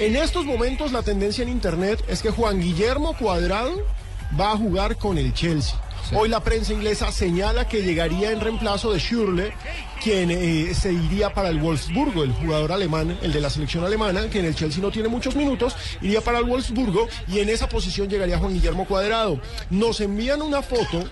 En estos momentos la tendencia en internet es que Juan Guillermo Cuadrado va a jugar con el Chelsea. Hoy la prensa inglesa señala que llegaría en reemplazo de Schürrle, quien eh, se iría para el Wolfsburgo, el jugador alemán, el de la selección alemana, que en el Chelsea no tiene muchos minutos, iría para el Wolfsburgo y en esa posición llegaría Juan Guillermo Cuadrado. Nos envían una foto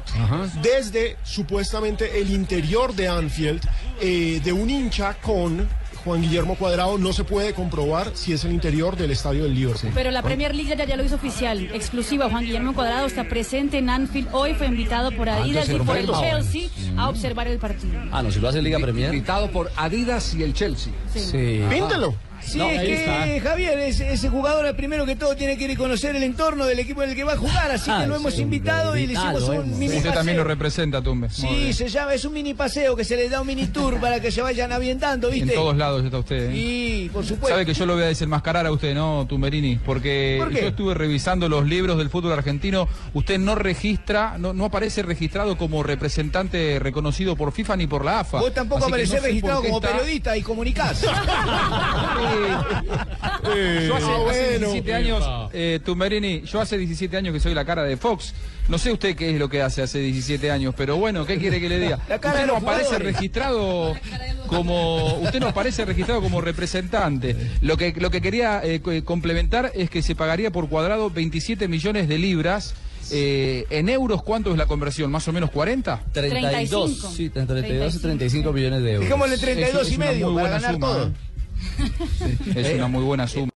desde supuestamente el interior de Anfield eh, de un hincha con Juan Guillermo Cuadrado no se puede comprobar si es el interior del estadio del Liverpool. Pero la Premier League ya, ya lo hizo oficial, exclusiva. Juan Guillermo Cuadrado está presente en Anfield. Hoy fue invitado por Adidas y por el Chelsea a observar el partido. Ah, no, si lo hace Liga Premier. Invitado por Adidas y el Chelsea. Sí. Píntelo. Sí, No, es que está. Javier, ese, ese jugador el primero que todo tiene que ir y conocer el entorno del equipo en el que va a jugar, así Ah, que lo hemos sí, invitado y le hicimos eh. un mini Usted también lo paseo. representa, Tumbe. Sí, se llama, es un mini paseo que se le da un mini tour para que se vayan ambientando, En ¿viste? todos lados está usted. ¿eh? Sí, por supuesto. Sabe que yo lo voy a desenmascarar a usted, ¿no, Tumberini? Porque yo estuve revisando los libros del fútbol argentino. Usted no registra, no, no aparece registrado como representante reconocido por FIFA ni por la AFA. Vos tampoco aparecés no sé registrado como está- periodista y comunicás. Yo hace, Ah, hace bueno. 17 años, eh, Tumberini, yo hace 17 años que soy la cara de Fox. No sé usted qué es lo que hace hace 17 años, pero bueno, ¿qué quiere que le diga? La cara usted de no aparece registrado como usted no aparece registrado como representante. Lo que lo que quería eh, co- complementar es que se pagaría por cuadrado 27 millones de libras. Eh, en euros, ¿cuánto es la conversión? ¿Más o menos 40? 32. 35. Sí, entre 32 y 35 millones de euros. Dejémosle 32 Es- y es una medio muy para ganar suma, todo. ¿eh? Es una muy buena suma.